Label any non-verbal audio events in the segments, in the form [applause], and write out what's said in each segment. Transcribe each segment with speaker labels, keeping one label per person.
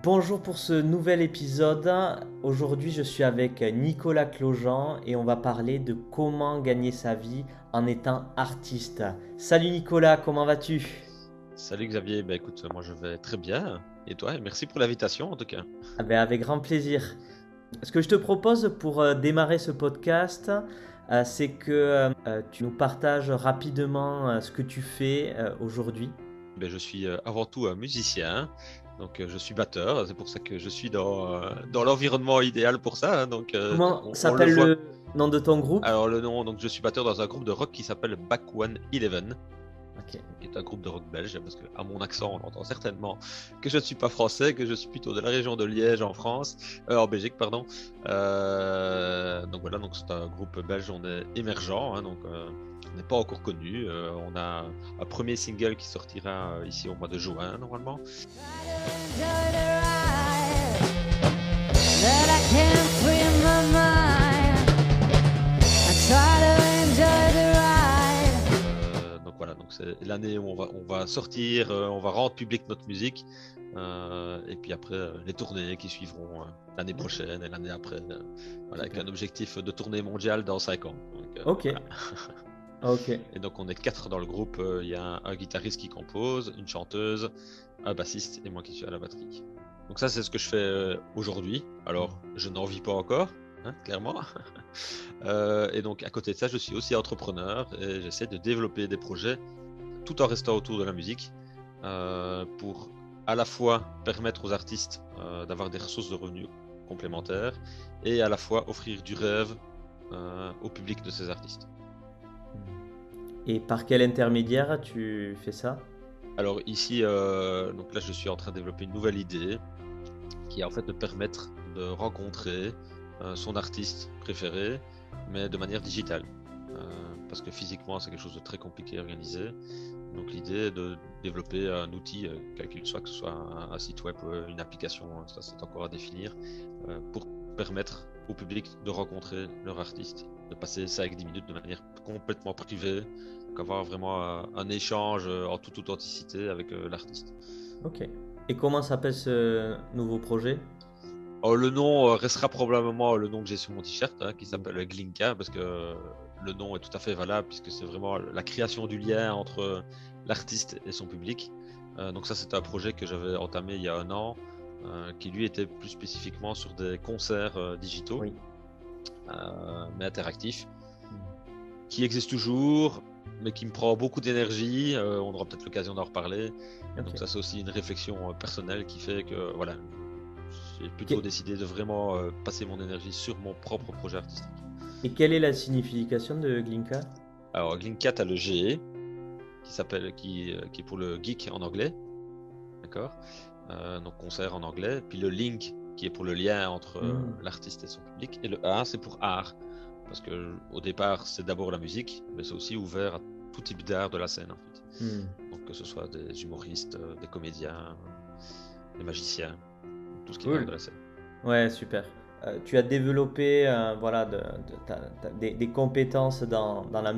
Speaker 1: Bonjour pour ce nouvel épisode. Aujourd'hui, je suis avec Nicolas Clojean et on va parler de comment gagner sa vie en étant artiste. Salut Nicolas, comment vas-tu?
Speaker 2: Salut Xavier, bah écoute, moi je vais très bien. Et toi, merci pour l'invitation en tout cas.
Speaker 1: Ah ben, avec grand plaisir. Ce que je te propose pour euh, démarrer ce podcast, euh, c'est que euh, tu nous partages rapidement ce que tu fais aujourd'hui.
Speaker 2: Ben, je suis avant tout un musicien. Donc euh, je suis batteur, c'est pour ça que je suis dans, euh, dans l'environnement idéal pour ça. Hein. donc,
Speaker 1: euh, Comment s'appelle le, nom de ton groupe?
Speaker 2: Alors le nom, donc je suis batteur dans un groupe de rock qui s'appelle Back One Eleven. Qui est un groupe de rock belge, parce que à mon accent, on entend certainement que je ne suis pas français, que je suis plutôt de la région de Liège en France, en Belgique, pardon. donc voilà, donc c'est un groupe belge, on est émergent, hein, donc on n'est pas encore connu. on a un premier single qui sortira ici au mois de juin normalement. donc voilà, donc c'est l'année où on va, on va sortir, euh, on va rendre public notre musique, euh, et puis après euh, les tournées qui suivront l'année prochaine et l'année après, voilà, avec un objectif de tournée mondiale dans 5 ans.
Speaker 1: ok. [laughs]
Speaker 2: Et donc on est quatre dans le groupe. Il y a un guitariste qui compose, une chanteuse, un bassiste et moi qui suis à la batterie. Donc ça c'est ce que je fais euh, aujourd'hui. Alors je n'en vis pas encore, hein, clairement. [laughs] Euh, et donc à côté de ça je suis aussi entrepreneur et j'essaie de développer des projets tout en restant autour de la musique euh, pour à la fois permettre aux artistes d'avoir des ressources de revenus complémentaires et à la fois offrir du rêve au public de ces artistes.
Speaker 1: Et par quel intermédiaire tu fais ça?
Speaker 2: Alors ici, euh, là, je suis en train de développer une nouvelle idée qui est en fait de permettre de rencontrer euh, son artiste préféré, mais de manière digitale. Euh, parce que physiquement, c'est quelque chose de très compliqué à organiser. Donc l'idée est de développer un outil, quel soit, que ce soit un, site web une application, hein, ça c'est encore à définir, pour permettre au public de rencontrer leur artiste, de passer 5-10 minutes de manière complètement privée, avoir vraiment euh, un, échange euh, en toute authenticité avec euh, l'artiste.
Speaker 1: Ok. Et comment s'appelle ce nouveau projet?
Speaker 2: Oh, Le nom restera probablement le nom que j'ai sur mon t-shirt, hein, qui s'appelle Glinka, parce que le nom est tout à fait valable, puisque c'est vraiment la création du lien entre l'artiste et son public. donc ça, c'est un projet que j'avais entamé il y a un an, qui lui était plus spécifiquement sur des concerts digitaux, mais interactifs, hmm. qui existent toujours, mais qui me prend beaucoup d'énergie. Euh, on aura peut-être l'occasion d'en reparler. Donc ça c'est aussi une réflexion euh, personnelle qui fait que voilà, j'ai plutôt décidé de vraiment euh, passer mon énergie sur mon propre projet artistique.
Speaker 1: Et quelle est la signification de Glinka?
Speaker 2: Alors Glinka, tu as le G qui s'appelle qui, qui, est pour le geek en anglais, d'accord? donc concert en anglais. Puis le link qui est pour le lien entre hmm. l'artiste et son public. Et le A c'est pour art parce que au départ c'est d'abord la musique, mais c'est aussi ouvert à tout type d'art de la scène en fait. Hmm. Donc que ce soit des humoristes, euh, des comédiens, des magiciens, tout ce qui est de la scène.
Speaker 1: Ouais, super. Euh, tu as développé euh, voilà, de, des, compétences dans, dans, la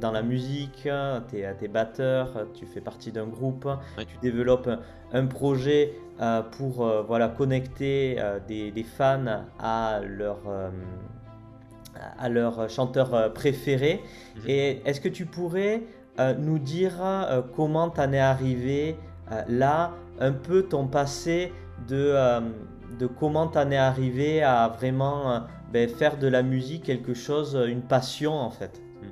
Speaker 1: dans la musique, tu es, es, batteur, tu fais partie d'un groupe, tu développes un projet pour voilà, connecter des, des, fans à leur, à leur chanteur préféré. Mhm. Et est-ce que tu pourrais euh, nous dire euh, comment tu en es arrivé euh, là, un peu ton passé de, de comment tu en es arrivé à vraiment ben, faire de la musique quelque chose, une passion en fait
Speaker 2: mhm.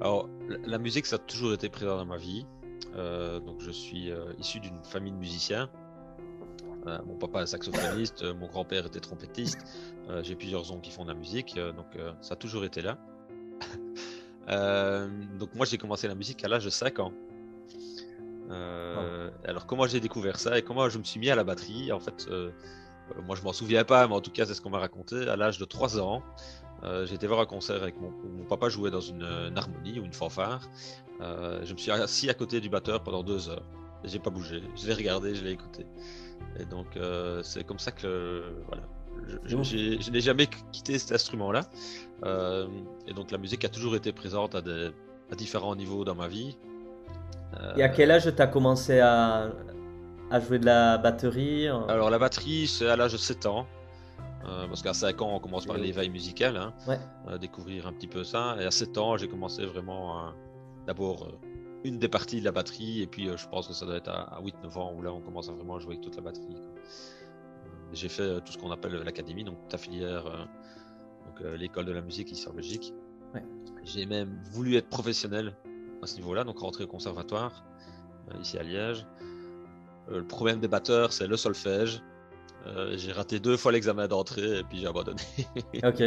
Speaker 2: Alors, la musique, ça a toujours été présent dans ma vie. donc, je suis issu d'une famille de musiciens. Euh, mon papa est saxophoniste, euh, mon grand-père était trompettiste. Euh, j'ai plusieurs oncles qui font de la musique, donc ça a toujours été là. [laughs] donc moi j'ai commencé la musique à l'âge de 5 ans. Alors comment j'ai découvert ça et comment je me suis mis à la batterie? En fait, moi je m'en souviens pas, mais en tout cas c'est ce qu'on m'a raconté. À l'âge de 3 ans, j'ai été voir un concert avec mon, mon papa jouait dans une, harmonie ou une fanfare. je me suis assis à côté du batteur pendant deux heures. J'ai pas bougé, je l'ai regardé, je l'ai écouté. Et donc, euh, c'est comme ça que voilà, je, n'ai jamais quitté cet instrument-là. Euh, et donc, la musique a toujours été présente à, des, à différents niveaux dans ma vie.
Speaker 1: et à quel âge tu as commencé à, à jouer de la batterie
Speaker 2: Alors la batterie, c'est à l'âge de 7 ans. parce qu'à 5 ans, on commence par l'éveil musical, hein, ouais. découvrir un petit peu ça. Et à 7 ans, j'ai commencé vraiment d'abord une des parties de la batterie, et puis je pense que ça doit être à, 8-9 ans où là on commence à vraiment jouer avec toute la batterie. J'ai fait tout ce qu'on appelle l'académie, donc ta filière, donc l'école de la musique ici en Belgique. J'ai même voulu être professionnel à ce niveau-là, donc rentrer au conservatoire euh, ici à Liège. Euh, le problème des batteurs, c'est le solfège. Euh, j'ai raté deux fois l'examen d'entrée et puis j'ai abandonné. [laughs]
Speaker 1: ok.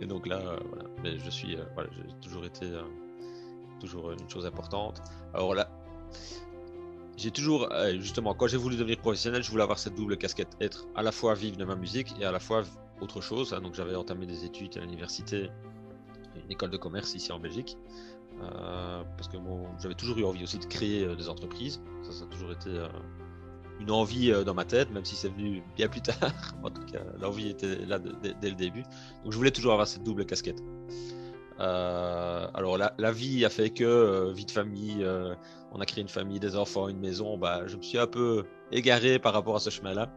Speaker 2: Et donc là, voilà. Mais je suis, voilà, j'ai toujours été toujours une chose importante. Alors là, j'ai toujours, justement, quand j'ai voulu devenir professionnel, je voulais avoir cette double casquette, être à la fois vivre de ma musique et à la fois autre chose. Hein. Donc j'avais entamé des études à l'université, une école de commerce ici en Belgique. Euh, parce que j'avais toujours eu envie aussi de créer euh, des entreprises. Ça, ça a toujours été euh, une envie dans ma tête, même si c'est venu bien plus [laughs] tard. en tout cas, l'envie était là dès le début. Donc je voulais toujours avoir cette double casquette. alors la, la, vie a fait que vie de famille, on a créé une famille, des enfants, une maison. Bah, je me suis un peu égaré par rapport à ce chemin-là.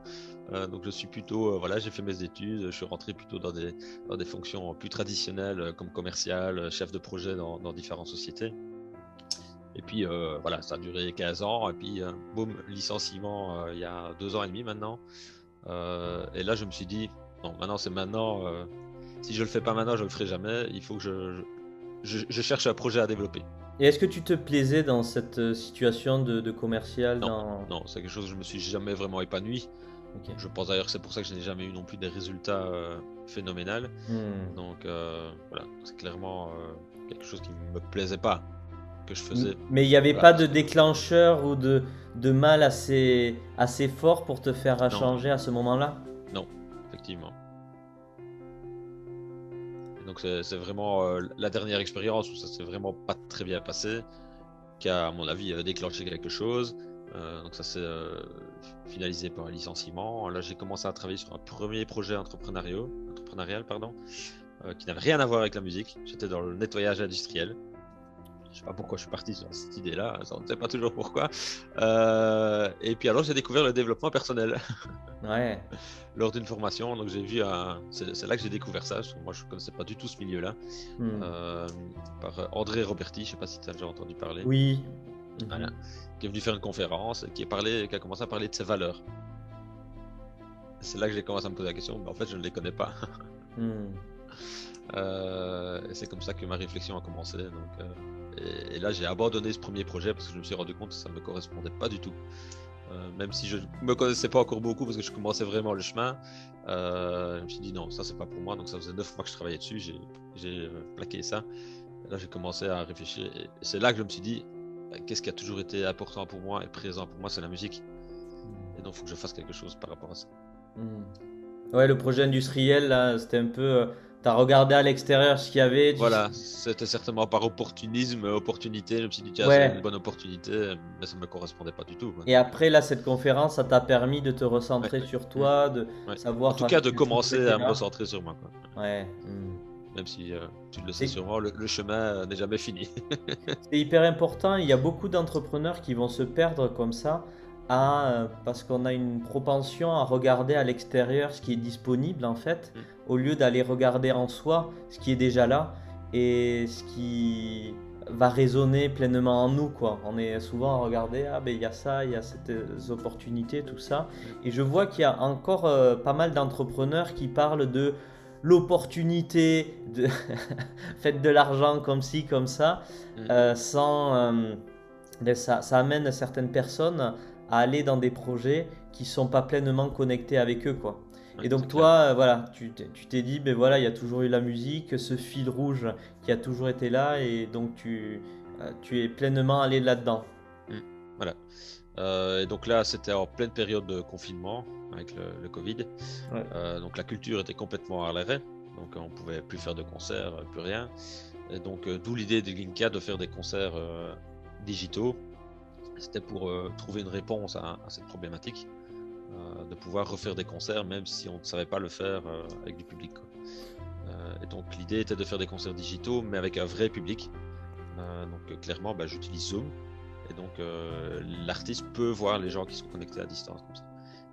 Speaker 2: Euh, donc je suis plutôt, euh, voilà, j'ai fait mes études, je suis rentré plutôt dans des, dans des fonctions plus traditionnelles euh, comme commercial, chef de projet dans, dans différentes sociétés. Et puis voilà, ça a duré 15 ans, et puis boum, licenciement il y a deux ans et demi maintenant. et là je me suis dit, non, maintenant c'est maintenant, si je le fais pas maintenant, je le ferai jamais, il faut que je, je, je cherche un projet à développer.
Speaker 1: Et est-ce que tu te plaisais dans cette situation de, de commercial
Speaker 2: Non, non c'est quelque chose que je me suis jamais vraiment épanoui. Je pense d'ailleurs que c'est pour ça que je n'ai jamais eu non plus des résultats euh, phénoménaux. Hmm. Donc euh, voilà, c'est clairement euh, quelque chose qui ne me plaisait pas que je faisais.
Speaker 1: Mais il n'y avait pas de déclencheur ou de, de mal assez, assez fort pour te faire changer à ce moment-là?
Speaker 2: Non, effectivement. donc c'est vraiment la dernière expérience où ça s'est vraiment pas très bien passé qui a à mon avis déclenché quelque chose. Euh, donc ça s'est euh, finalisé par un licenciement. Là, j'ai commencé à travailler sur un premier projet entrepreneurial, entrepreneurial pardon, euh, qui n'avait rien à voir avec la musique. J'étais dans le nettoyage industriel. Je sais pas pourquoi je suis parti sur cette idée-là, on ne sait pas toujours pourquoi. et puis alors j'ai découvert le développement personnel. [laughs]
Speaker 1: Ouais.
Speaker 2: Lors d'une formation, donc j'ai vu un... c'est là que j'ai découvert ça. Moi je ne connaissais pas du tout ce milieu-là. Hmm. par André Roberti, je sais pas si tu as déjà entendu parler.
Speaker 1: Oui.
Speaker 2: Voilà. Mhm qui est venu faire une conférence, qui, est parlé, qui a commencé à parler de ses valeurs. C'est là que j'ai commencé à me poser la question, mais en fait je ne les connais pas. [laughs] Hmm. Euh, et c'est comme ça que ma réflexion a commencé. Donc, euh, et, là j'ai abandonné ce premier projet parce que je me suis rendu compte que ça ne me correspondait pas du tout. Euh, même si je ne me connaissais pas encore beaucoup parce que je commençais vraiment le chemin, je me suis dit non, ça c'est pas pour moi. Donc ça faisait 9 mois que je travaillais dessus, j'ai plaqué ça. là j'ai commencé à réfléchir et c'est là que je me suis dit qu'est-ce qui a toujours été important pour moi et présent pour moi, c'est la musique. Et donc, il faut que je fasse quelque chose par rapport à ça.
Speaker 1: Hmm. Ouais, le projet industriel, là, c'était un peu. Euh, tu as regardé à l'extérieur ce qu'il y avait.
Speaker 2: Voilà, c'était certainement par opportunisme, opportunité. Je me suis dit, tiens, c'est une bonne opportunité, mais ça ne me correspondait pas du tout.
Speaker 1: Et après, là, cette conférence, ça t'a permis de te recentrer sur toi, de savoir.
Speaker 2: En tout cas, de commencer à me recentrer sur moi.
Speaker 1: Ouais. Hmm
Speaker 2: même si euh, tu le sais sûrement, le, chemin euh, n'est jamais fini. [laughs]
Speaker 1: c'est hyper important. Il y a beaucoup d'entrepreneurs qui vont se perdre comme ça à, euh, parce qu'on a une propension à regarder à l'extérieur ce qui est disponible en fait, mm. au lieu d'aller regarder en soi ce qui est déjà là et ce qui va résonner pleinement en nous quoi. On est souvent à regarder ah ben il y a ça, il y a ces opportunités, tout ça. Mm. Et je vois qu'il y a encore pas mal d'entrepreneurs qui parlent de l'opportunité de [laughs] faire de l'argent comme ci, comme ça, mm. euh, sans, euh, ça, ça, amène certaines personnes à aller dans des projets qui sont pas pleinement connectés avec eux, quoi. et donc toi, euh, voilà, tu t'es dit, ben voilà, il y a toujours eu la musique, ce fil rouge qui a toujours été là, et donc tu, tu es pleinement allé là-dedans.
Speaker 2: Mm. Voilà. Euh, et donc là, c'était en pleine période de confinement avec le, Covid. Euh, donc la culture était complètement à l'arrêt. Donc on pouvait plus faire de concerts, euh, plus rien. Et donc d'où l'idée de Glinka de faire des concerts digitaux. C'était pour trouver une réponse à, cette problématique, de pouvoir refaire des concerts même si on ne savait pas le faire avec du public. et donc l'idée était de faire des concerts digitaux mais avec un vrai public. donc clairement, bah, j'utilise Zoom Et donc, l'artiste peut voir les gens qui sont connectés à distance comme ça.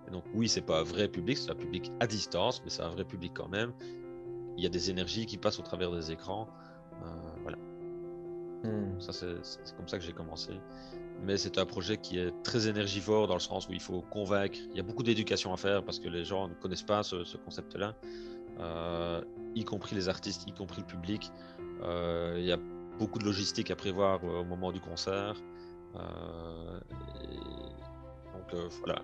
Speaker 2: Et donc, oui, c'est pas un vrai public, c'est un public à distance, mais c'est un vrai public quand même. Il y a des énergies qui passent au travers des écrans. voilà. Hmm. Ça, c'est comme ça que j'ai commencé. Mais c'est un projet qui est très énergivore dans le sens où il faut convaincre. Il y a beaucoup d'éducation à faire parce que les gens ne connaissent pas ce, concept-là, euh, y compris les artistes, y compris le public. Euh, il y a beaucoup de logistique à prévoir au moment du concert. Euh, donc voilà.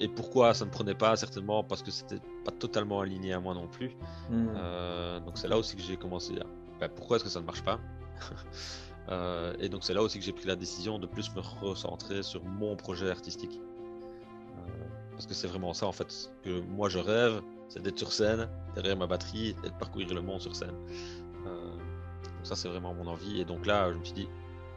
Speaker 2: Et pourquoi ça ne prenait pas Certainement parce que c'était pas totalement aligné à moi non plus. Hmm. donc c'est là aussi que j'ai commencé à. Ben, pourquoi est-ce que ça ne marche pas [laughs] Euh, et donc c'est là aussi que j'ai pris la décision de plus me recentrer sur mon projet artistique. Euh, parce que c'est vraiment ça en fait que moi je rêve, c'est d'être sur scène, derrière ma batterie et de parcourir le monde sur scène. Euh, donc ça c'est vraiment mon envie. Et donc là je me suis dit,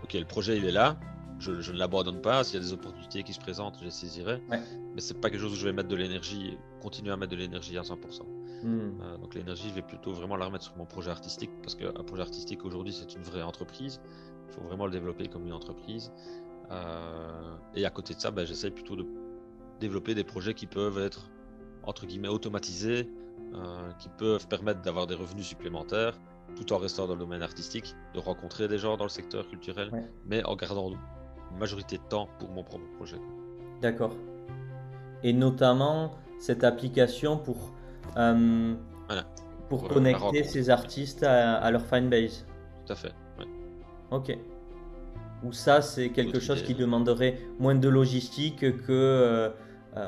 Speaker 2: ok le projet il est là, je, ne l'abandonne pas, s'il y a des opportunités qui se présentent, je les saisirai. Mais c'est pas quelque chose où je vais mettre de l'énergie, continuer à mettre de l'énergie à 100%. Hmm. Euh, donc l'énergie, je vais plutôt vraiment la remettre sur mon projet artistique parce qu'un projet artistique aujourd'hui, c'est une vraie entreprise. Il faut vraiment le développer comme une entreprise. Euh, et à côté de ça, ben, j'essaie plutôt de développer des projets qui peuvent être entre guillemets automatisés, euh, qui peuvent permettre d'avoir des revenus supplémentaires tout en restant dans le domaine artistique, de rencontrer des gens dans le secteur culturel, mais en gardant une majorité de temps pour mon propre projet.
Speaker 1: D'accord. Et notamment cette application pour euh, pour, connecter ces artistes à, leur fanbase.
Speaker 2: Tout à fait.
Speaker 1: Ok. Ou ça, c'est quelque chose qui demanderait moins de logistique que euh, euh,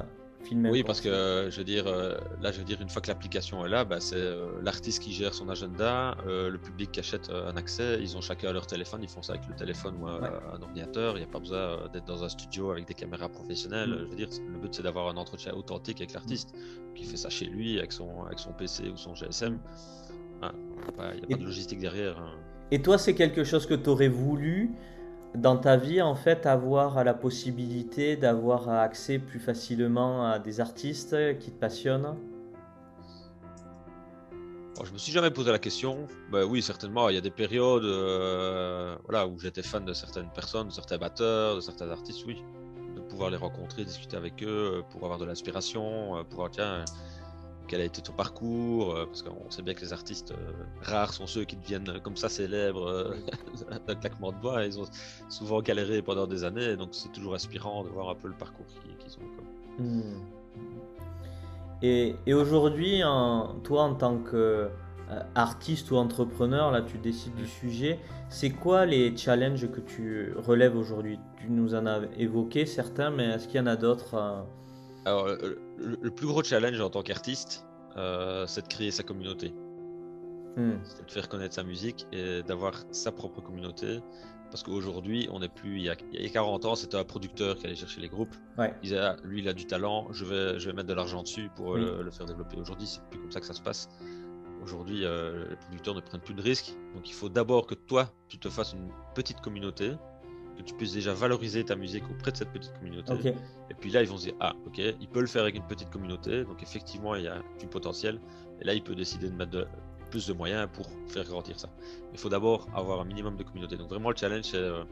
Speaker 2: oui, parce que euh, je veux dire, euh, là, je veux dire, une fois que l'application est là, bah, c'est euh, l'artiste qui gère son agenda, le public qui achète un accès, ils ont chacun leur téléphone, ils font ça avec le téléphone ou un ordinateur. Il n'y a pas besoin d'être dans un studio avec des caméras professionnelles. Mm. Je veux dire, le but c'est d'avoir un entretien authentique avec l'artiste, qui fait ça chez lui avec son, avec son PC ou son GSM. Il n'y a pas de logistique derrière. Hein.
Speaker 1: Et toi, c'est quelque chose que tu aurais voulu dans ta vie, en fait, avoir la possibilité d'avoir accès plus facilement à des artistes qui te passionnent?
Speaker 2: Bon, Je me suis jamais posé la question. Ben oui, certainement, il y a des périodes euh, voilà, où j'étais fan de certaines personnes, de certains batteurs, de certains artistes, oui. De pouvoir les rencontrer, discuter avec eux, pour avoir de l'inspiration, euh, pour tiens, quel a été ton parcours, euh, parce qu'on sait bien que les artistes euh, rares sont ceux qui deviennent comme ça célèbres euh, [laughs] d'un claquement de doigts. Ils ont souvent galéré pendant des années, donc c'est toujours inspirant de voir un peu le parcours qu'ils ont. Hmm.
Speaker 1: Et, et aujourd'hui, toi en tant que artiste ou entrepreneur, là tu décides du sujet, c'est quoi les challenges que tu relèves aujourd'hui? Tu nous en as évoqué certains, mais est-ce qu'il y en a d'autres
Speaker 2: alors, le, plus gros challenge en tant qu'artiste, euh, c'est de créer sa communauté. Hmm. C'est de faire connaître sa musique et d'avoir sa propre communauté. Parce qu'aujourd'hui, on n'est plus. Il y, a, 40 ans, c'était un producteur qui allait chercher les groupes. Il disait, ah, lui, il a du talent, je vais, je vais mettre de l'argent dessus pour euh, le, faire développer. Aujourd'hui, c'est plus comme ça que ça se passe. Aujourd'hui, euh, les producteurs ne prennent plus de risques. Donc, il faut d'abord que toi, tu te fasses une petite communauté que tu puisses déjà valoriser ta musique auprès de cette petite communauté. Et puis là, ils vont se dire, ah, ok, il peut le faire avec une petite communauté, donc effectivement, il y a du potentiel. Et là, il peut décider de mettre plus de moyens pour faire grandir ça. Il faut d'abord avoir un minimum de communauté. Donc vraiment, le challenge, c'est... Euh,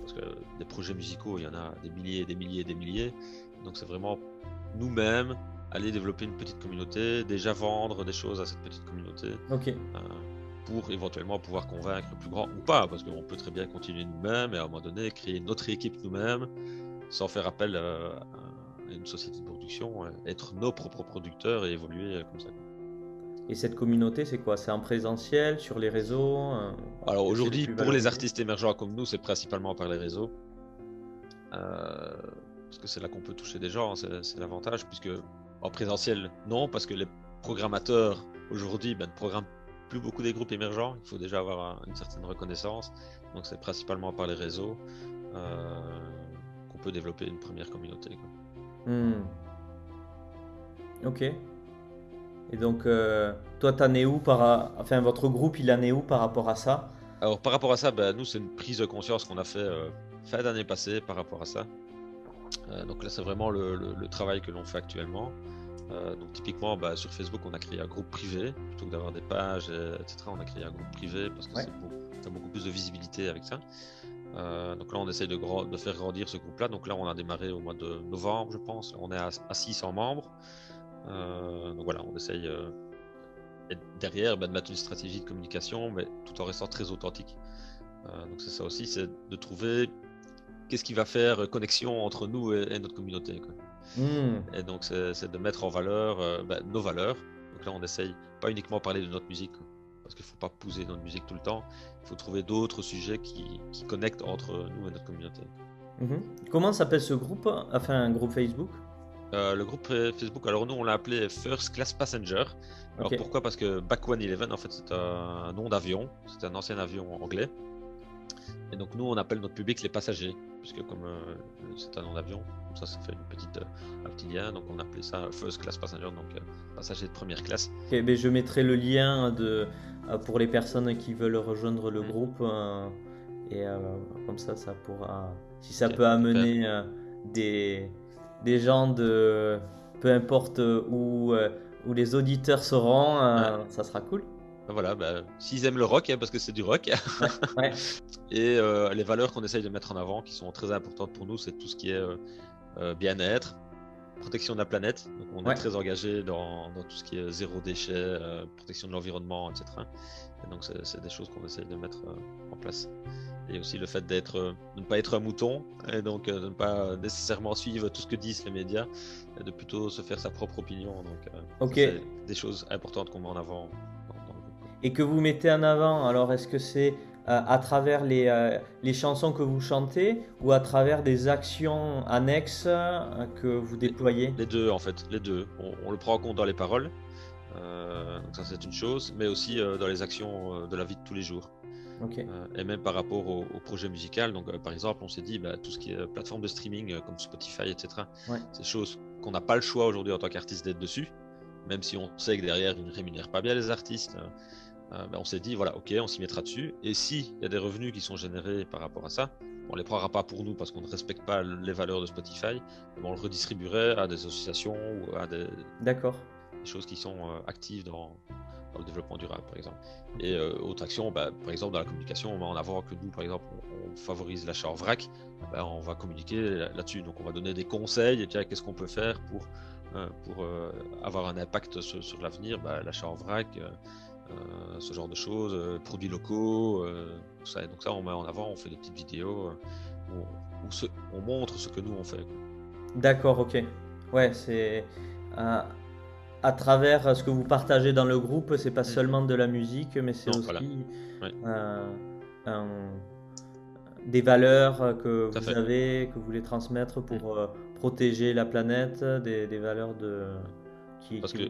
Speaker 2: parce que des projets musicaux, il y en a des milliers, des milliers, des milliers. Donc c'est vraiment nous-mêmes aller développer une petite communauté, déjà vendre des choses à cette petite communauté.
Speaker 1: Ok. Euh,
Speaker 2: pour éventuellement pouvoir convaincre le plus grand ou pas, parce qu'on peut très bien continuer nous-mêmes et à un moment donné créer notre équipe nous-mêmes sans faire appel à, une société de production, être nos propres producteurs et évoluer comme ça.
Speaker 1: Et cette communauté, c'est quoi? C'est en présentiel, sur les réseaux euh,
Speaker 2: Alors aujourd'hui, pour les artistes émergents comme nous, c'est principalement par les réseaux. Euh, parce que c'est là qu'on peut toucher des gens, c'est l'avantage, puisque en présentiel, non, parce que les programmateurs aujourd'hui ben, ne programment plus beaucoup des groupes émergents. Il faut déjà avoir une certaine reconnaissance. Donc c'est principalement par les réseaux euh, qu'on peut développer une première communauté.
Speaker 1: Hmm. Ok. Et donc, euh, toi, t'en es où par, enfin, votre groupe, il en est où par rapport à ça?
Speaker 2: Alors, par rapport à ça, ben, nous, c'est une prise de conscience qu'on a fait euh, fin d'année passée par rapport à ça. donc là, c'est vraiment le travail que l'on fait actuellement. Euh, donc typiquement bah, sur Facebook on a créé un groupe privé plutôt que d'avoir des pages etc on a créé un groupe privé parce que c'est beaucoup, beaucoup plus de visibilité avec ça donc là, on essaie de, de faire grandir ce groupe-là. Donc là, on a démarré au mois de novembre, je pense. On est à, 600 membres. donc voilà, on essaye derrière ben, de mettre une stratégie de communication, mais tout en restant très authentique. donc c'est ça aussi, c'est de trouver qu'est-ce qui va faire connexion entre nous et, notre communauté. Hmm. Et donc, c'est de mettre en valeur euh, bah, nos valeurs. Donc là, on essaye pas uniquement parler de notre musique, parce qu'il ne faut pas pousser notre musique tout le temps. Il faut trouver d'autres sujets qui, connectent entre nous et notre communauté.
Speaker 1: Mhm. Comment s'appelle ce groupe? Enfin, un groupe Facebook?
Speaker 2: Euh, le groupe Facebook, alors nous on l'a appelé First Class Passenger. Alors pourquoi? Parce que Back One Eleven, en fait, c'est un nom d'avion, c'est un ancien avion anglais. Et donc nous on appelle notre public les passagers puisque comme euh, c'est un nom d'avion, ça, ça fait une petite, euh, un petit lien, donc on appelait ça First Class Passenger, donc euh, passager de première classe.
Speaker 1: Ok, mais je mettrai le lien de, pour les personnes qui veulent rejoindre le mm. groupe, et comme ça, ça pourra, si ça peut amener des, des gens de peu importe où, où les auditeurs seront, ça sera cool.
Speaker 2: Ben voilà, ben, s'ils aiment le rock, hein, parce que c'est du rock. [laughs] et euh, les valeurs qu'on essaye de mettre en avant, qui sont très importantes pour nous, c'est tout ce qui est euh, euh, bien-être, protection de la planète. Donc on est très engagé dans, tout ce qui est zéro déchet, protection de l'environnement, etc. Et donc c'est des choses qu'on essaye de mettre en place. Et aussi le fait d'être, de ne pas être un mouton, et donc de ne pas nécessairement suivre tout ce que disent les médias, et de plutôt se faire sa propre opinion. Donc c'est des choses importantes qu'on met en avant
Speaker 1: et que vous mettez en avant. Alors, est-ce que c'est euh, à travers les, euh, les, chansons que vous chantez ou à travers des actions annexes euh, que vous déployez?
Speaker 2: Les deux, en fait, les deux. On, le prend en compte dans les paroles, donc ça c'est une chose, mais aussi dans les actions de la vie de tous les jours. et même par rapport au, projet musical, donc par exemple, on s'est dit bah, tout ce qui est plateforme de streaming comme Spotify, etc. C'est des choses qu'on n'a pas le choix aujourd'hui en tant qu'artiste d'être dessus, même si on sait que derrière ils ne rémunèrent pas bien les artistes. Euh, ben, on s'est dit, voilà, ok, on s'y mettra dessus. Et s'il y a des revenus qui sont générés par rapport à ça, on les prendra pas pour nous parce qu'on ne respecte pas les valeurs de Spotify, mais on le redistribuerait à des associations ou à des, choses qui sont euh, actives dans, dans, le développement durable, par exemple. Et euh, autre action, ben, par exemple, dans la communication, on met en avant que nous, par exemple, on, favorise l'achat en vrac, ben, on va communiquer là-dessus. Donc, on va donner des conseils et qu'est-ce qu'on peut faire pour, pour avoir un impact sur, sur l'avenir, l'achat en vrac. Euh, ce genre de choses, euh, produits locaux, euh, tout ça. Et donc ça, on met en avant, on fait des petites vidéos où, on montre ce que nous on fait.
Speaker 1: D'accord, ok. Ouais, c'est à travers ce que vous partagez dans le groupe, c'est pas mm. seulement de la musique, mais c'est aussi des valeurs que vous avez, que vous voulez transmettre pour mm. protéger la planète, des, des valeurs de,
Speaker 2: parce, que,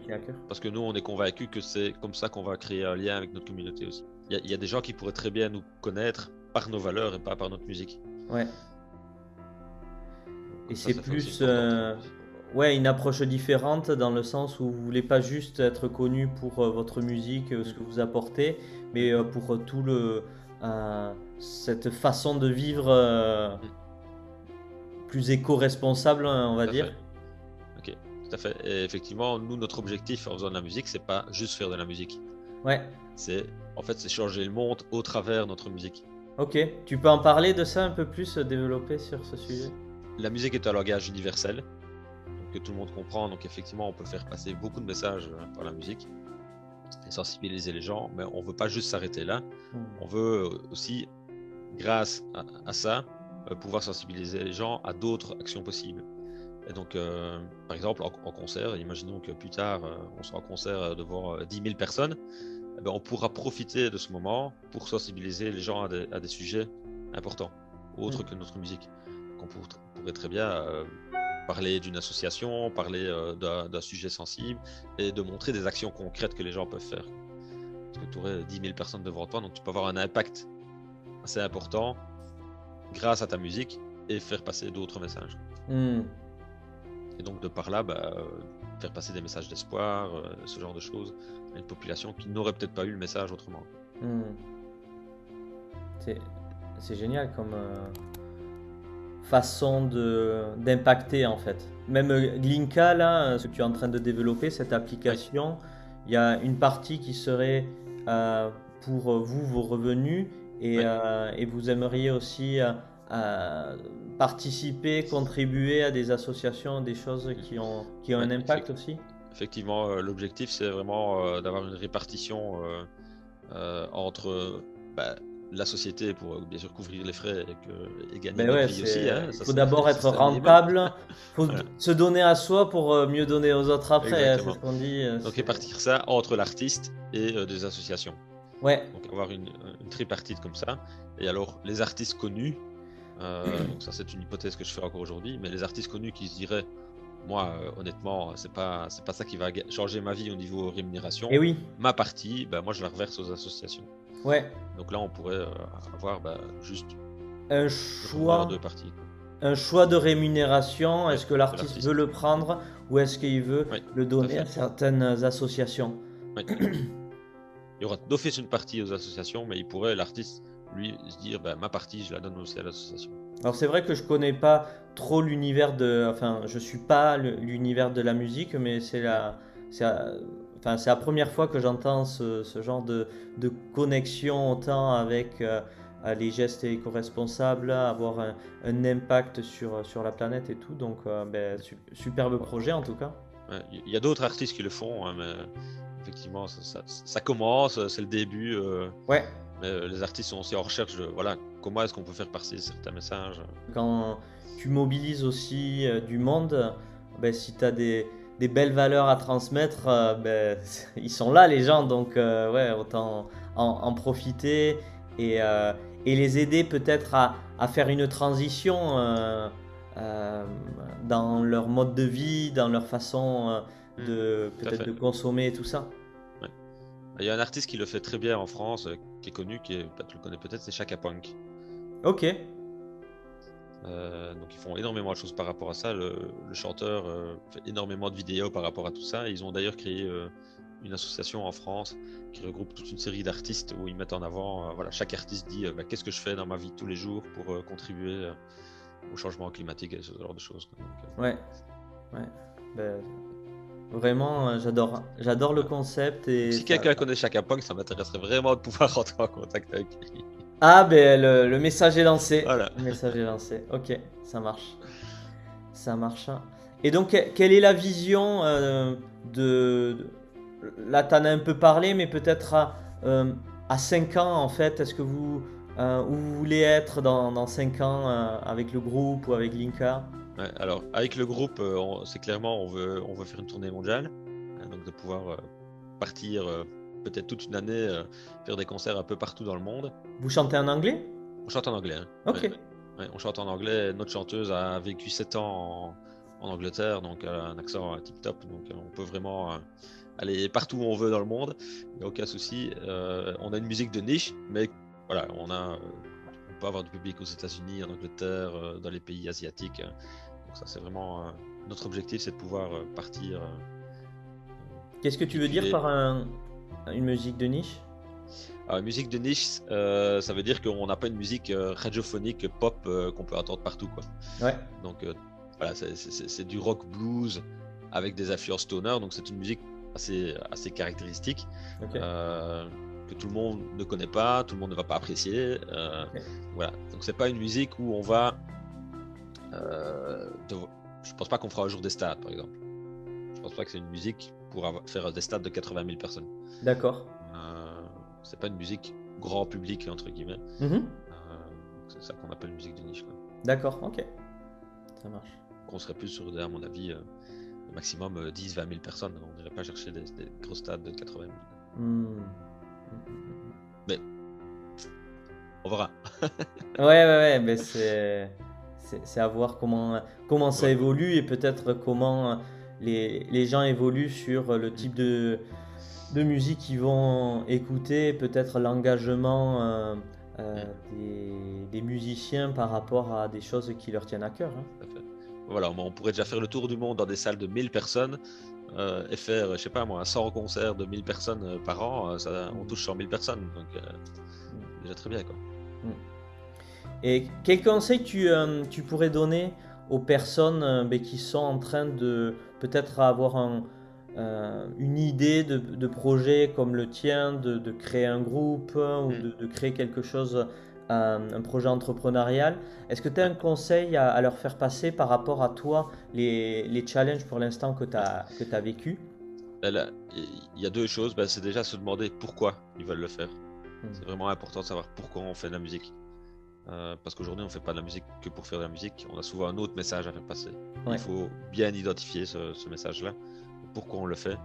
Speaker 2: parce que nous, on est convaincus que c'est comme ça qu'on va créer un lien avec notre communauté aussi. Il y, a des gens qui pourraient très bien nous connaître par nos valeurs et pas par notre musique.
Speaker 1: Ouais. Et c'est plus euh, ouais, une approche différente dans le sens où vous voulez pas juste être connu pour euh, votre musique, euh, ce que vous apportez, mais pour tout le cette façon de vivre mm. plus éco-responsable, on va dire.
Speaker 2: À fait. Et effectivement, nous, notre objectif en faisant de la musique, c'est pas juste faire de la musique.
Speaker 1: Ouais.
Speaker 2: C'est en fait, c'est changer le monde au travers de notre musique.
Speaker 1: Ok. Tu peux en parler de ça un peu plus, euh, développer sur ce sujet?
Speaker 2: La musique est un langage universel, que tout le monde comprend. Donc effectivement, on peut faire passer beaucoup de messages euh, par la musique et sensibiliser les gens. Mais on veut pas juste s'arrêter là. Hmm. On veut aussi, grâce à ça, euh, pouvoir sensibiliser les gens à d'autres actions possibles. Et donc, euh, par exemple, en, concert, imaginons que plus tard, euh, on sera en concert euh, devant 10 000 personnes, eh ben, on pourra profiter de ce moment pour sensibiliser les gens à des, sujets importants, autres mm. que notre musique. On pourrait très bien parler d'une association, parler d'un sujet sensible et de montrer des actions concrètes que les gens peuvent faire. Parce que tu aurais 10 000 personnes devant toi, donc tu peux avoir un impact assez important grâce à ta musique et faire passer d'autres messages. Mm. Et donc de par là, bah, euh, faire passer des messages d'espoir, euh, ce genre de choses, à une population qui n'aurait peut-être pas eu le message autrement. Hmm.
Speaker 1: C'est génial comme euh, façon d'impacter en fait. Même Glinka, là, ce que tu es en train de développer, cette application, il y a une partie qui serait pour vous, vos revenus, et, et vous aimeriez aussi participer, contribuer à des associations, des choses qui ont, qui ont un impact aussi?
Speaker 2: Effectivement, l'objectif c'est vraiment d'avoir une répartition entre bah, la société pour bien sûr couvrir les frais et, gagner ben aussi.
Speaker 1: Hein, il faut d'abord [laughs] être rentable, il faut se donner à soi pour mieux donner aux autres après, hein, c'est ce qu'on dit.
Speaker 2: Donc répartir ça entre l'artiste et des associations.
Speaker 1: Ouais.
Speaker 2: Donc avoir une, une, tripartite comme ça. Et alors les artistes connus, euh, donc ça c'est une hypothèse que je fais encore aujourd'hui, mais les artistes connus qui se diraient moi, euh, honnêtement, c'est pas c'est pas ça qui va changer ma vie au niveau rémunération.
Speaker 1: Et oui.
Speaker 2: Ma partie, ben, moi, je la reverse aux associations.
Speaker 1: Ouais.
Speaker 2: Donc là, on pourrait euh, avoir bah, juste
Speaker 1: un choix de parties. Un choix de rémunération. est-ce que l'artiste veut le prendre ou est-ce qu'il veut le donner à, certaines associations
Speaker 2: Il y aura d'office une partie aux associations, mais il pourrait l'artiste lui se dire bah, ma partie, je la donne aussi à l'association.
Speaker 1: Alors c'est vrai que je connais pas trop l'univers de, enfin je suis pas l'univers de la musique, mais c'est la, c'est enfin c'est la première fois que j'entends ce, ce, genre de, de, connexion autant avec euh, les gestes éco-responsables, avoir un, impact sur sur la planète et tout. Donc euh, ben, superbe projet en tout cas.
Speaker 2: Il y a d'autres artistes qui le font, hein, mais effectivement ça, ça, commence, c'est le début. Euh,
Speaker 1: ouais.
Speaker 2: Euh, les artistes sont aussi en recherche de voilà, comment est-ce qu'on peut faire passer certains messages.
Speaker 1: Quand tu mobilises aussi euh, du monde, ben, si tu as des, des, belles valeurs à transmettre, euh, ben, [laughs] ils sont là les gens, donc ouais, autant en, profiter et, et, les aider peut-être à, à, faire une transition dans leur mode de vie, dans leur façon de mmh, peut-être de consommer tout ça.
Speaker 2: Il y a un artiste qui le fait très bien en France, euh, qui est connu, qui est, bah, tu le connais peut-être, c'est Chaka Punk.
Speaker 1: Ok.
Speaker 2: Euh, donc ils font énormément de choses par rapport à ça. Le, chanteur euh, fait énormément de vidéos par rapport à tout ça. Ils ont d'ailleurs créé une association en France qui regroupe toute une série d'artistes où ils mettent en avant, voilà, chaque artiste dit bah, qu'est-ce que je fais dans ma vie tous les jours pour contribuer au changement climatique et ce genre de choses.
Speaker 1: ouais, ouais. Ben, Vraiment, euh, j'adore, j'adore le concept. Et
Speaker 2: si quelqu'un connaît Chaka Punk, ça m'intéresserait vraiment de pouvoir [laughs] rentrer en contact avec lui.
Speaker 1: Ah, ben le, message est lancé. Voilà. Le message est lancé. Ok, ça marche. Ça marche. Et donc, quelle est la vision euh, de, Là, tu en as un peu parlé, mais peut-être à, euh, à 5 ans, en fait, est-ce que vous. où vous voulez être dans, dans 5 ans avec le groupe ou avec Linka?
Speaker 2: Alors, avec le groupe, euh, c'est clairement, on veut, on veut faire une tournée mondiale. Hein, donc, de pouvoir euh, partir euh, peut-être toute une année, faire des concerts un peu partout dans le monde.
Speaker 1: Vous chantez en anglais?
Speaker 2: On chante en anglais. Hein.
Speaker 1: Ok.
Speaker 2: on chante en anglais. Notre chanteuse a vécu 7 ans en, Angleterre, donc elle a un accent tip top. Donc, on peut vraiment aller partout où on veut dans le monde. Il n'y a aucun souci. on a une musique de niche, mais voilà, on a on peut avoir du public aux États-Unis, en Angleterre, dans les pays asiatiques. Ça, c'est vraiment euh, notre objectif, c'est de pouvoir euh, partir. Euh,
Speaker 1: Qu'est-ce que tu veux dire par une musique de niche?
Speaker 2: Une musique de niche, ça veut dire qu'on n'a pas une musique radiophonique pop qu'on peut entendre partout. Quoi.
Speaker 1: Ouais.
Speaker 2: Donc voilà, c'est du rock blues avec des influences stoner, donc c'est une musique assez, assez caractéristique. que tout le monde ne connaît pas, tout le monde ne va pas apprécier. Voilà, donc c'est pas une musique où on va euh, je pense pas qu'on fera un jour des stades, par exemple. Je pense pas que c'est une musique pour faire des stades de 80 000 personnes.
Speaker 1: D'accord.
Speaker 2: Euh, c'est pas une musique grand public, entre guillemets.
Speaker 1: Mhm. Euh,
Speaker 2: c'est ça qu'on appelle une musique de niche.
Speaker 1: D'accord, ok. Ça marche.
Speaker 2: On serait plus sur, à mon avis, euh, maximum 10-20 000 personnes. On n'irait pas chercher des, gros stades de 80 000. Hmm. Mais on verra.
Speaker 1: ouais, ouais, ouais, mais c'est c'est à voir comment, comment ça évolue et peut-être comment les, les, gens évoluent sur le type de, de musique qu'ils vont écouter, peut-être l'engagement euh, euh, des, des, musiciens par rapport à des choses qui leur tiennent à cœur. Hein.
Speaker 2: Voilà, on pourrait déjà faire le tour du monde dans des salles de 1000 personnes euh, et faire, je sais pas moi, 100 concerts de 1000 personnes par an, ça, on touche 100 000 personnes, donc mm. déjà très bien quoi. Mm.
Speaker 1: Et quel conseil tu, euh, tu pourrais donner aux personnes euh, ben, qui sont en train de peut-être avoir un, une idée de, projet comme le tien, de, créer un groupe ou mm. de, créer quelque chose, un, projet entrepreneurial, est-ce que tu as un conseil à, leur faire passer par rapport à toi, les, challenges pour l'instant que tu as, que as vécu
Speaker 2: ben Il y a deux choses. Ben, c'est déjà se demander pourquoi ils veulent le faire. Mm. C'est vraiment important de savoir pourquoi on fait de la musique. Euh, parce qu'aujourd'hui, on ne fait pas de la musique que pour faire de la musique. On a souvent un autre message à faire passer. Il faut bien identifier ce, message-là, pourquoi on le fait.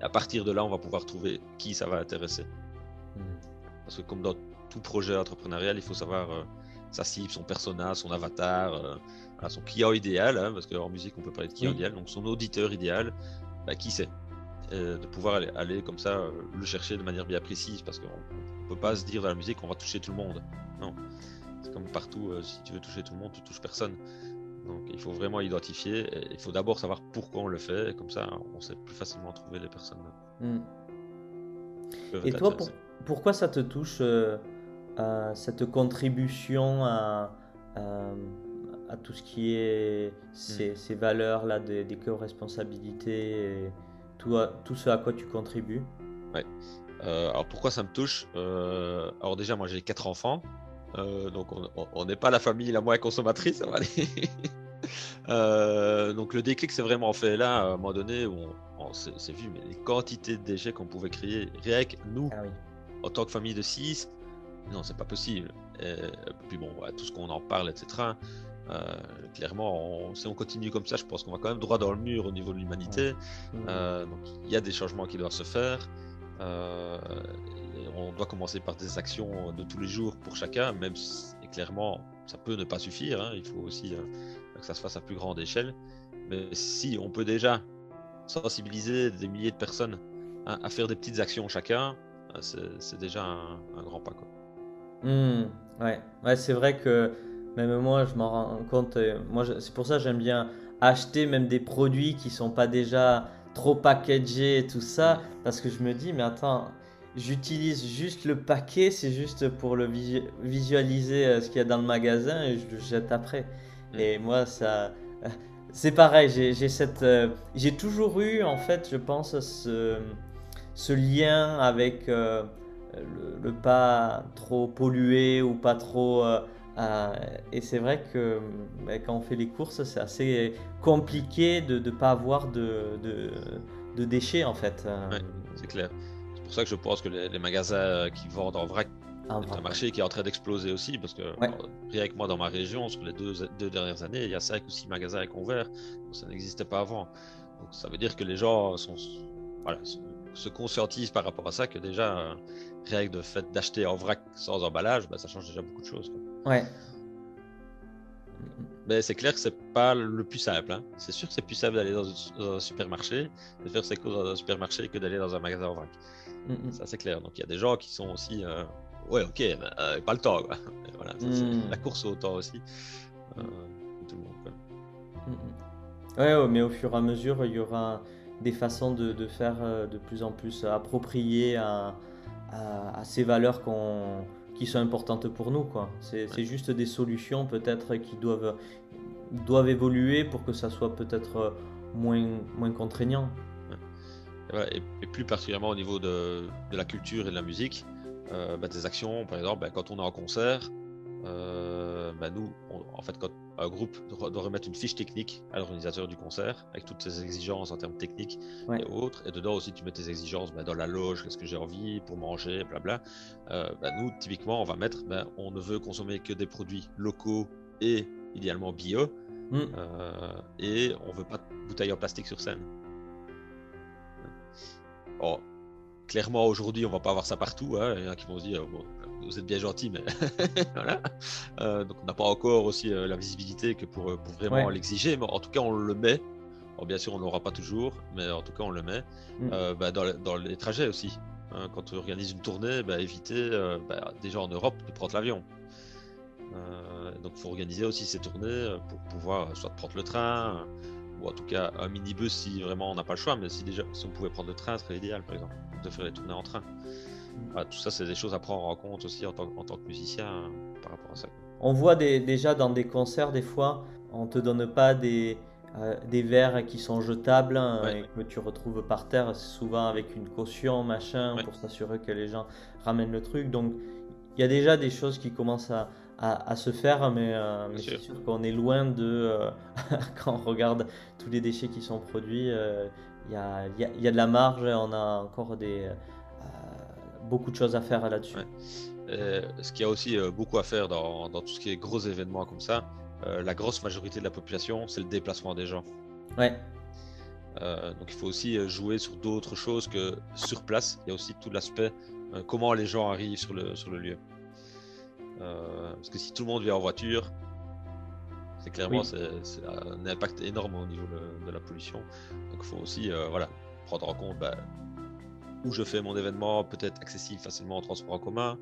Speaker 2: Et à partir de là, on va pouvoir trouver qui ça va intéresser. Hmm. Parce que comme dans tout projet entrepreneurial, il faut savoir euh, sa cible, son persona, son avatar, euh, son client idéal, hein, parce qu'en musique, on peut parler de client idéal, donc son auditeur idéal, bah, qui c'est? De pouvoir aller, aller, comme ça le chercher de manière bien précise, parce qu'on ne peut pas se dire dans la musique qu'on va toucher tout le monde. Non. C'est comme partout, euh, si tu veux toucher tout le monde, tu touches personne. Donc il faut vraiment identifier. il faut d'abord savoir pourquoi on le fait. Et comme ça, on sait plus facilement trouver les personnes. Hmm.
Speaker 1: Et toi, pourquoi ça te touche euh, cette contribution à, à, tout ce qui est ces, hmm. valeurs là, des, des co-responsabilités, et tout, tout ce à quoi tu contribues?
Speaker 2: Ouais. Euh, alors pourquoi ça me touche Alors déjà, moi j'ai quatre enfants. Euh, donc on n'est pas la famille la moins consommatrice, [laughs] euh, donc le déclic c'est vraiment fait là, à un moment donné, où on, s'est vu mais les quantités de déchets qu'on pouvait créer, rien que nous, ah en tant que famille de 6, non c'est pas possible. Et, puis bon, tout ce qu'on en parle, etc. Euh, clairement, si on continue comme ça, je pense qu'on va quand même droit dans le mur au niveau de l'humanité. donc il y a des changements qui doivent se faire. Euh, on doit commencer par des actions de tous les jours pour chacun, même si clairement ça peut ne pas suffire. Hein. il faut aussi euh, que ça se fasse à plus grande échelle. Mais si on peut déjà sensibiliser des milliers de personnes à, faire des petites actions chacun, euh, c'est déjà un, grand pas. Quoi.
Speaker 1: Mmh, ouais, c'est vrai que même moi, je m'en rends compte. Moi, c'est pour ça que j'aime bien acheter même des produits qui sont pas déjà trop packagés et tout ça, parce que je me dis, mais attends, j'utilise juste le paquet, c'est juste pour le visualiser euh, ce qu'il y a dans le magasin et je le jette après. Mm. Et moi, ça. [laughs] C'est pareil, j'ai cette. Euh, j'ai toujours eu, en fait, je pense, ce, ce lien avec euh, le, pas trop pollué ou pas trop. Et c'est vrai que bah, quand on fait les courses, c'est assez compliqué de ne pas avoir de, de, de, déchets, en fait.
Speaker 2: c'est clair pour ça que je pense que les, magasins euh, qui vendent en vrac, ah, c'est un marché qui est en train d'exploser aussi, parce que rien que moi dans ma région, sur les deux, deux dernières années, il y a 5 ou 6 magasins avec convert, ça n'existait pas avant. Donc ça veut dire que les gens sont, voilà, se conscientisent par rapport à ça, que déjà, euh, rien que de fait d'acheter en vrac sans emballage, bah, ça change déjà beaucoup de choses.
Speaker 1: Ouais.
Speaker 2: Mais c'est clair que c'est pas le plus simple. Hein. C'est sûr que c'est plus simple d'aller dans, un supermarché, de faire ses courses dans un supermarché que d'aller dans un magasin en vrac. Mm, mm. Ça, c'est clair. Donc, il y a des gens qui sont aussi. Euh, ouais, ok, mais euh, pas le temps. Quoi. [laughs] voilà, mm. la course au temps aussi. Euh, tout le monde.
Speaker 1: Ouais, mais au fur et à mesure, il y aura des façons de, de faire de plus en plus appropriées à, à, ces valeurs qu'on qui sont importantes pour nous. quoi. C'est juste des solutions peut-être qui doivent, doivent évoluer pour que ça soit peut-être moins, moins contraignant.
Speaker 2: Et, plus particulièrement au niveau de, la culture et de la musique, euh, bah, des actions, par exemple, bah, quand on est en concert, euh, bah, nous, en fait, quand un groupe doit, remettre une fiche technique à l'organisateur du concert, avec toutes ses exigences en termes techniques et autres, et dedans aussi tu mets tes exigences dans la loge, qu'est-ce que j'ai envie pour manger, blabla. Euh, nous, typiquement, on va mettre, on ne veut consommer que des produits locaux et idéalement bio, mm. et on veut pas de bouteilles en plastique sur scène. Bon, clairement, aujourd'hui, on va pas avoir ça partout. Hein. Il y en a qui vont se dire, vous êtes bien gentil, mais [laughs] voilà. Euh, donc, on n'a pas encore aussi euh, la visibilité que pour, pour vraiment l'exiger, mais en tout cas, on le met. bien sûr, on l'aura pas toujours, mais en tout cas, on le met mm. euh, bah, dans, les trajets aussi. Hein. quand tu organises une tournée, bah, éviter bah, déjà en Europe de prendre l'avion. donc, il faut organiser aussi ces tournées pour pouvoir soit prendre le train, ou en tout cas un minibus si vraiment on n'a pas le choix, mais si déjà si on pouvait prendre le train, ce serait idéal par exemple, de faire les tournées en train. Tout ça, c'est des choses à prendre en compte aussi en tant, que musicien par rapport à ça.
Speaker 1: On voit déjà dans des concerts, des fois, on te donne pas des, des verres qui sont jetables hein, et que tu retrouves par terre, souvent avec une caution, machin, pour s'assurer que les gens ramènent le truc. Donc, il y a déjà des choses qui commencent à, à, se faire, mais, euh, c'est sûr qu'on est loin de. Euh, [laughs] quand on regarde tous les déchets qui sont produits, euh, il y, a, y, y, a, de la marge, on a encore des, beaucoup de choses à faire là-dessus.
Speaker 2: ce qu'il y a aussi beaucoup à faire dans, dans, tout ce qui est gros événements comme ça, la grosse majorité de la population, c'est le déplacement des gens.
Speaker 1: Ouais.
Speaker 2: donc il faut aussi jouer sur d'autres choses que sur place. Il y a aussi tout l'aspect comment les gens arrivent sur le, sur le lieu. Euh, parce que si tout le monde vient en voiture, c'est clairement c'est, un impact énorme au niveau de, la pollution. Donc il faut aussi euh, voilà, prendre en compte bah, où je fais mon événement, peut-être accessible facilement en transport en commun,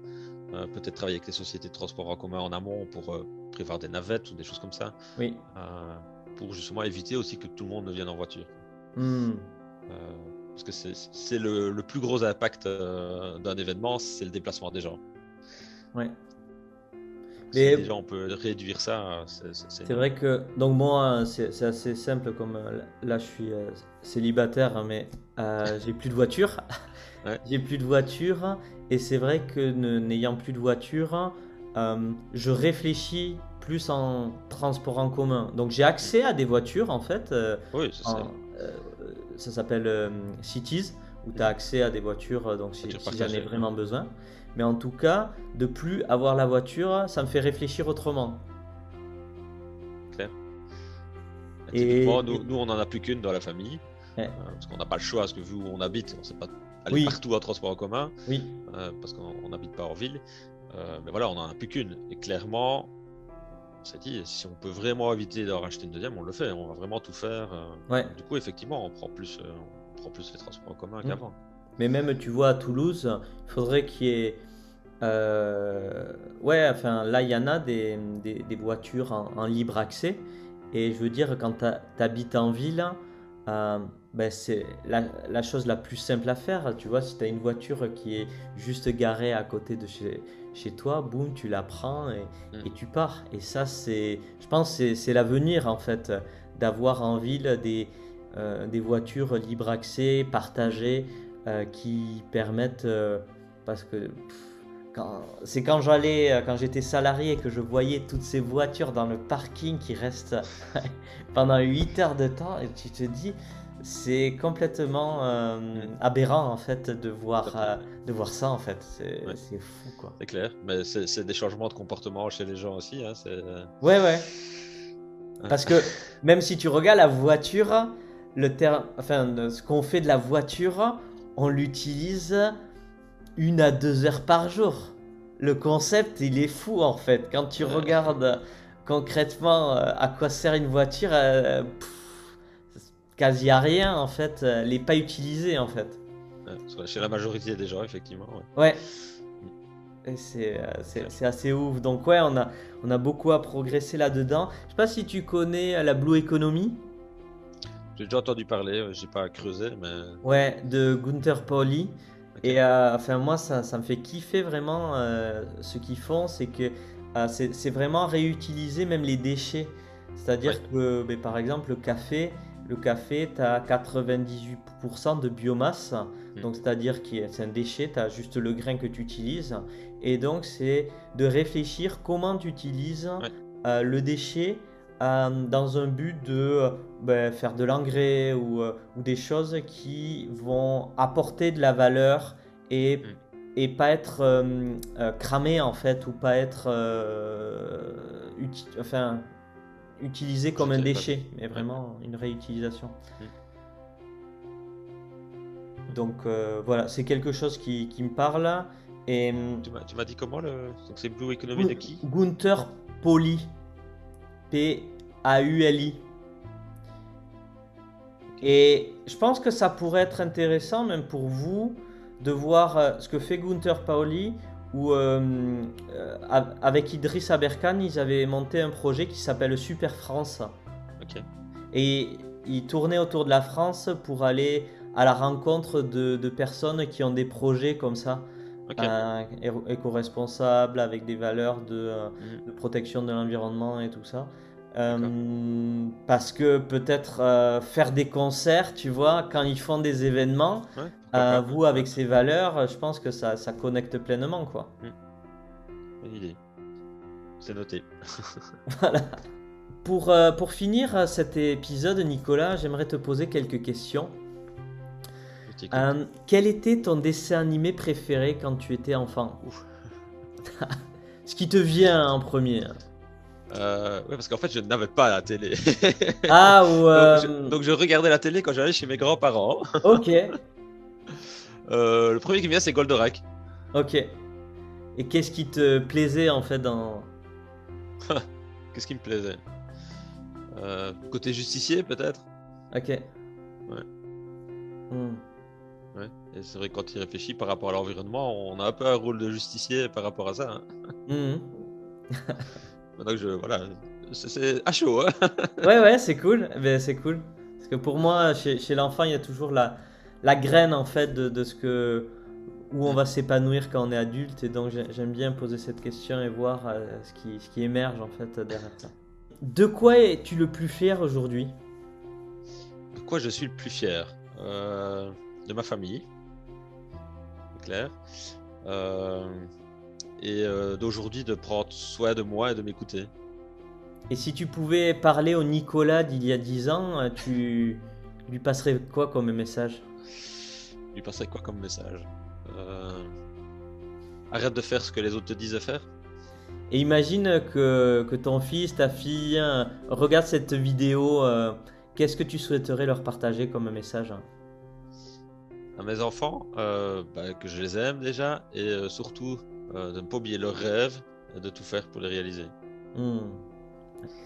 Speaker 2: euh, peut-être travailler avec les sociétés de transport en commun en amont pour prévoir des navettes ou des choses comme ça.
Speaker 1: Oui.
Speaker 2: pour justement éviter aussi que tout le monde ne vienne en voiture.
Speaker 1: Hmm.
Speaker 2: parce que c'est, le, le, plus gros impact d'un événement, c'est le déplacement des gens.
Speaker 1: Ouais.
Speaker 2: Mais déjà on peut réduire ça.
Speaker 1: C'est vrai que donc moi c'est assez simple comme euh, là je suis euh, célibataire hein, mais euh, [laughs] j'ai plus de voiture. j'ai plus de voiture et c'est vrai que n'ayant plus de voiture, je réfléchis plus en transport en commun. Donc j'ai accès à des voitures en fait.
Speaker 2: oui,
Speaker 1: ça s'appelle Cities où tu as accès à des voitures donc si, si j'en ai vraiment besoin. Mais en tout cas, de plus avoir la voiture, ça me fait réfléchir autrement.
Speaker 2: Claire. Et, nous, nous, on n'en a plus qu'une dans la famille. Euh, parce qu'on n'a pas le choix, parce que vu où on habite, on ne sait pas aller partout en transport en commun.
Speaker 1: Oui.
Speaker 2: Euh, parce qu'on n'habite pas en ville. Euh, mais voilà, on n'en a plus qu'une. Et clairement, on s'est dit, si on peut vraiment éviter d'en racheter une deuxième, on le fait. On va vraiment tout faire. Du coup, effectivement, on prend plus, on prend plus les transports en commun mm. qu'avant.
Speaker 1: Mais même, tu vois, à Toulouse, il faudrait qu'il y ait euh, ouais, enfin là, il y en a des, des, voitures en, libre accès. Et je veux dire, quand tu habites en ville, euh, ben c'est la, la, chose la plus simple à faire. Tu vois, si tu as une voiture qui est juste garée à côté de chez, chez toi, boum, tu la prends et, mm. et tu pars. Et ça, c'est, je pense, c'est l'avenir en fait, d'avoir en ville des, euh, des voitures libre accès, partagées, qui permettent, parce que c'est quand j'allais, euh, quand j'étais salarié que je voyais toutes ces voitures dans le parking qui restent [laughs] pendant 8 heures de temps et tu te dis c'est complètement euh, aberrant en fait de voir, euh, de voir ça en fait. C'est fou quoi.
Speaker 2: C'est clair, mais c'est des changements de comportement chez les gens aussi. Hein,
Speaker 1: ouais, ouais. Parce que [laughs] même si tu regardes la voiture, le terme, enfin, ce qu'on fait de la voiture, on l'utilise une à deux heures par jour. Le concept, il est fou en fait. Quand tu regardes concrètement euh, à quoi sert une voiture, euh, quasi à rien en fait. Elle n'est pas utilisée en fait.
Speaker 2: chez la majorité des gens, effectivement.
Speaker 1: Ouais. Euh, c'est assez ouf. Donc ouais, on a, on a beaucoup à progresser là-dedans. Je sais pas si tu connais la Blue Economy.
Speaker 2: J'ai déjà entendu parler, j'ai pas creusé, mais...
Speaker 1: Ouais, de Gunther Pauli. Et euh, enfin, moi, ça, ça, me fait kiffer vraiment euh, ce qu'ils font, c'est que euh, c'est vraiment réutiliser même les déchets. C'est-à-dire que, ben, par exemple, le café, le café, tu as 98% de biomasse. Hmm. Donc, c'est-à-dire que c'est un déchet, tu as juste le grain que tu utilises. Et donc, c'est de réfléchir comment tu utilises le déchet dans un but de euh, ben, faire de l'engrais ou, euh, ou, des choses qui vont apporter de la valeur et, mm. et pas être cramé en fait ou pas être enfin, utilisé comme un déchet, mais vraiment une réutilisation. Mm. Donc voilà, c'est quelque chose qui, qui, me parle. Et,
Speaker 2: tu m'as dit comment le... c'est Blue Economy de qui?
Speaker 1: Gunther Poli. P-A-U-L-I. Et je pense que ça pourrait être intéressant, même pour vous, de voir euh, ce que fait Gunther Paoli, où euh, euh, avec Idriss Aberkan, ils avaient monté un projet qui s'appelle Super France. Et ils tournaient autour de la France pour aller à la rencontre de, personnes qui ont des projets comme ça. Éco-responsables, avec des valeurs de, mhm. de protection de l'environnement et tout ça. Euh, parce que peut-être euh, faire des concerts, tu vois, quand ils font des événements, euh, vous avec ces valeurs, je pense que ça, ça connecte pleinement, quoi.
Speaker 2: Hmm. Bonne idée. C'est noté. [laughs]
Speaker 1: voilà. Pour, pour finir cet épisode, Nicolas, j'aimerais te poser quelques questions. Quel était ton dessin animé préféré quand tu étais enfant? [laughs] Ce qui te vient en premier.
Speaker 2: Euh, ouais, parce qu'en fait, je n'avais pas la télé. [laughs]
Speaker 1: ah, ou.
Speaker 2: Euh, donc, je, regardais la télé quand j'allais chez mes grands-parents. [laughs]
Speaker 1: ok.
Speaker 2: Euh, le premier qui me vient, c'est Goldorak.
Speaker 1: Ok. Et qu'est-ce qui te plaisait en fait dans.
Speaker 2: qu'est-ce qui me plaisait? Côté justicier, peut-être?
Speaker 1: Ok.
Speaker 2: Ouais. Hmm. Et c'est vrai, quand il réfléchit par rapport à l'environnement, on a un peu un rôle de justicier par rapport à ça. Hein. [laughs] Hmm. Donc je, voilà, c'est à chaud. Hein. [laughs]
Speaker 1: ouais, ouais, c'est cool. Ben, c'est cool. Parce que pour moi, chez, chez l'enfant, il y a toujours la, la graine en fait de, de ce que où on va s'épanouir quand on est adulte. Et donc j'aime bien poser cette question et voir euh, ce, qui, ce qui émerge en fait derrière ça. De quoi es-tu le plus fier aujourd'hui?
Speaker 2: De quoi je suis le plus fier? Euh, De ma famille, clair. Euh, et euh, d'aujourd'hui de prendre soin de moi et de m'écouter.
Speaker 1: Et si tu pouvais parler au Nicolas d'il y a 10 ans, euh, tu lui passerais quoi comme message?
Speaker 2: Lui passerais quoi comme message? Euh, Arrête de faire ce que les autres te disent de faire.
Speaker 1: Et imagine que, que ton fils, ta fille, regarde cette vidéo. Qu'est-ce que tu souhaiterais leur partager comme message
Speaker 2: À mes enfants, bah, que je les aime déjà, et surtout euh, de ne pas oublier leurs rêves et de tout faire pour les réaliser. Hmm.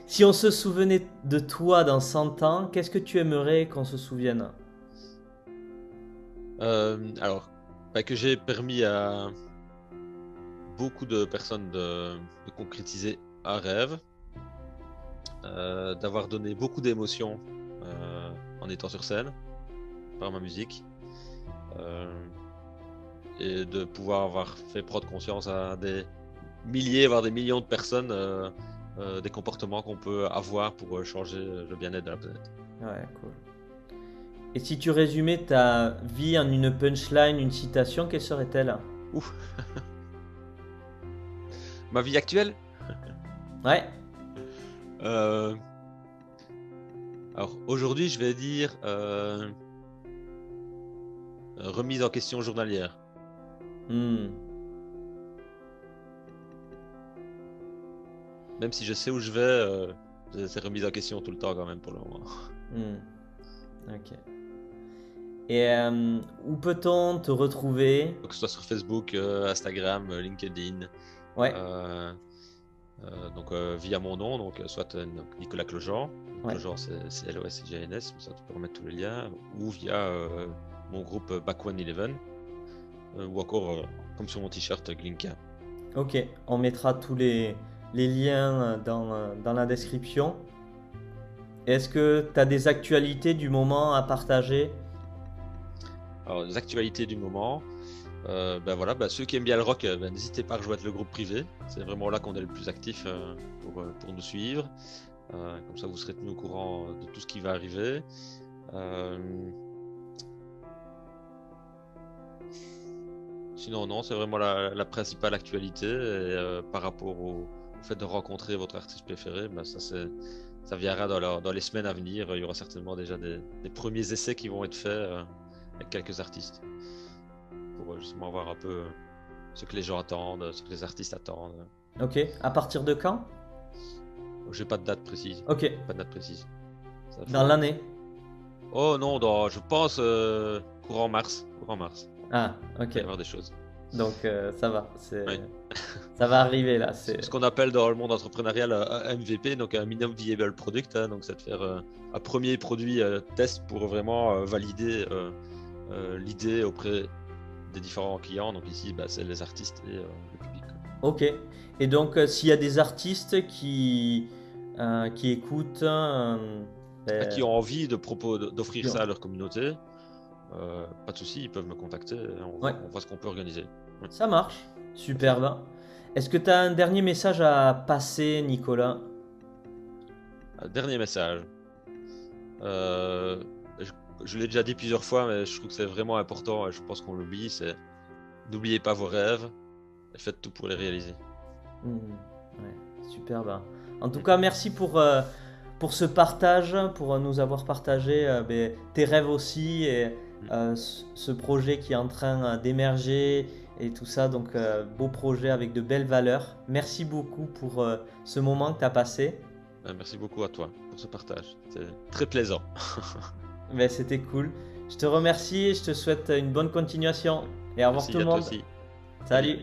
Speaker 1: Si on se souvenait de toi dans 100 ans, qu'est-ce que tu aimerais qu'on se souvienne?
Speaker 2: Euh, Alors, bah, que j'ai permis à beaucoup de personnes de, concrétiser un rêve, euh, d'avoir donné beaucoup d'émotions en étant sur scène par ma musique et de pouvoir avoir fait prendre conscience à des milliers, voire des millions de personnes euh, euh, des comportements qu'on peut avoir pour euh, changer le bien-être de la planète.
Speaker 1: Ouais, cool. Et si tu résumais ta vie en une punchline, une citation, quelle serait-elle?
Speaker 2: Ouf [laughs] Ma vie actuelle?
Speaker 1: Ouais.
Speaker 2: Alors aujourd'hui, je vais dire remise en question journalière. Hmm. Même si je sais où je vais, euh, c'est remis en question tout le temps quand même pour le moment.
Speaker 1: Hmm. Ok. Et euh, où peut-on te retrouver?
Speaker 2: Que ce soit sur Facebook, euh, Instagram, LinkedIn.
Speaker 1: Ouais.
Speaker 2: donc via mon nom, donc soit Nicolas Clojean. Ouais. Clojean c'est L-O-S-J-N-S, ça tu peux remettre tous les liens. Ou via mon groupe Back One Eleven. Euh, ou encore euh, comme sur mon t-shirt Glinka.
Speaker 1: Ok, on mettra tous les, les liens dans, dans, la description. Est-ce que tu as des actualités du moment à partager?
Speaker 2: Alors, des actualités du moment. Euh, ben voilà, ben ceux qui aiment bien le rock, ben n'hésitez pas à rejoindre le groupe privé. C'est vraiment là qu'on est le plus actif pour, pour, nous suivre. comme ça, vous serez tenu au courant de tout ce qui va arriver. Sinon, non, c'est vraiment la, principale actualité. Et, euh, par rapport au, fait de rencontrer votre artiste préféré, ben, ça, ça viendra dans, dans, les semaines à venir. Il y aura certainement déjà des, premiers essais qui vont être faits euh, avec quelques artistes pour euh, justement voir un peu ce que les gens attendent, ce que les artistes attendent.
Speaker 1: Ok. À partir de quand?
Speaker 2: J'ai pas de date précise.
Speaker 1: Ok.
Speaker 2: Pas de date précise.
Speaker 1: Dans l'année?
Speaker 2: Oh non, dans, je pense courant mars. Courant mars.
Speaker 1: Ah, ok.
Speaker 2: Il va y avoir des choses.
Speaker 1: Donc euh, ça va, [laughs] ça va arriver là.
Speaker 2: C'est ce qu'on appelle dans le monde entrepreneurial un MVP, donc un minimum viable product. Hein, donc c'est de faire euh, un premier produit euh, test pour vraiment valider l'idée auprès des différents clients. Donc ici, bah, c'est les artistes et le public.
Speaker 1: Ok. Et donc s'il y a des artistes qui qui écoutent, ben
Speaker 2: qui ont envie de d'offrir ça à leur communauté. Euh, pas de souci, ils peuvent me contacter. On, voit ce qu'on peut organiser.
Speaker 1: Ça marche, superbe. Est-ce que tu as un dernier message à passer, Nicolas?
Speaker 2: Dernier message. je, l'ai déjà dit plusieurs fois, mais je trouve que c'est vraiment important et je pense qu'on l'oublie. C'est n'oubliez pas vos rêves et faites tout pour les réaliser.
Speaker 1: Mmh, ouais, super. Ben. En tout cas, merci pour, pour ce partage, pour nous avoir partagé ben, tes rêves aussi et mmh. ce projet qui est en train d'émerger et tout ça. Donc, euh, beau projet avec de belles valeurs. Merci beaucoup pour euh, ce moment que tu as passé.
Speaker 2: Merci beaucoup à toi pour ce partage. C'était très plaisant.
Speaker 1: Mais [laughs] ben, C'était cool. Je te remercie et je te souhaite une bonne continuation. Et au revoir tout le monde. Salut.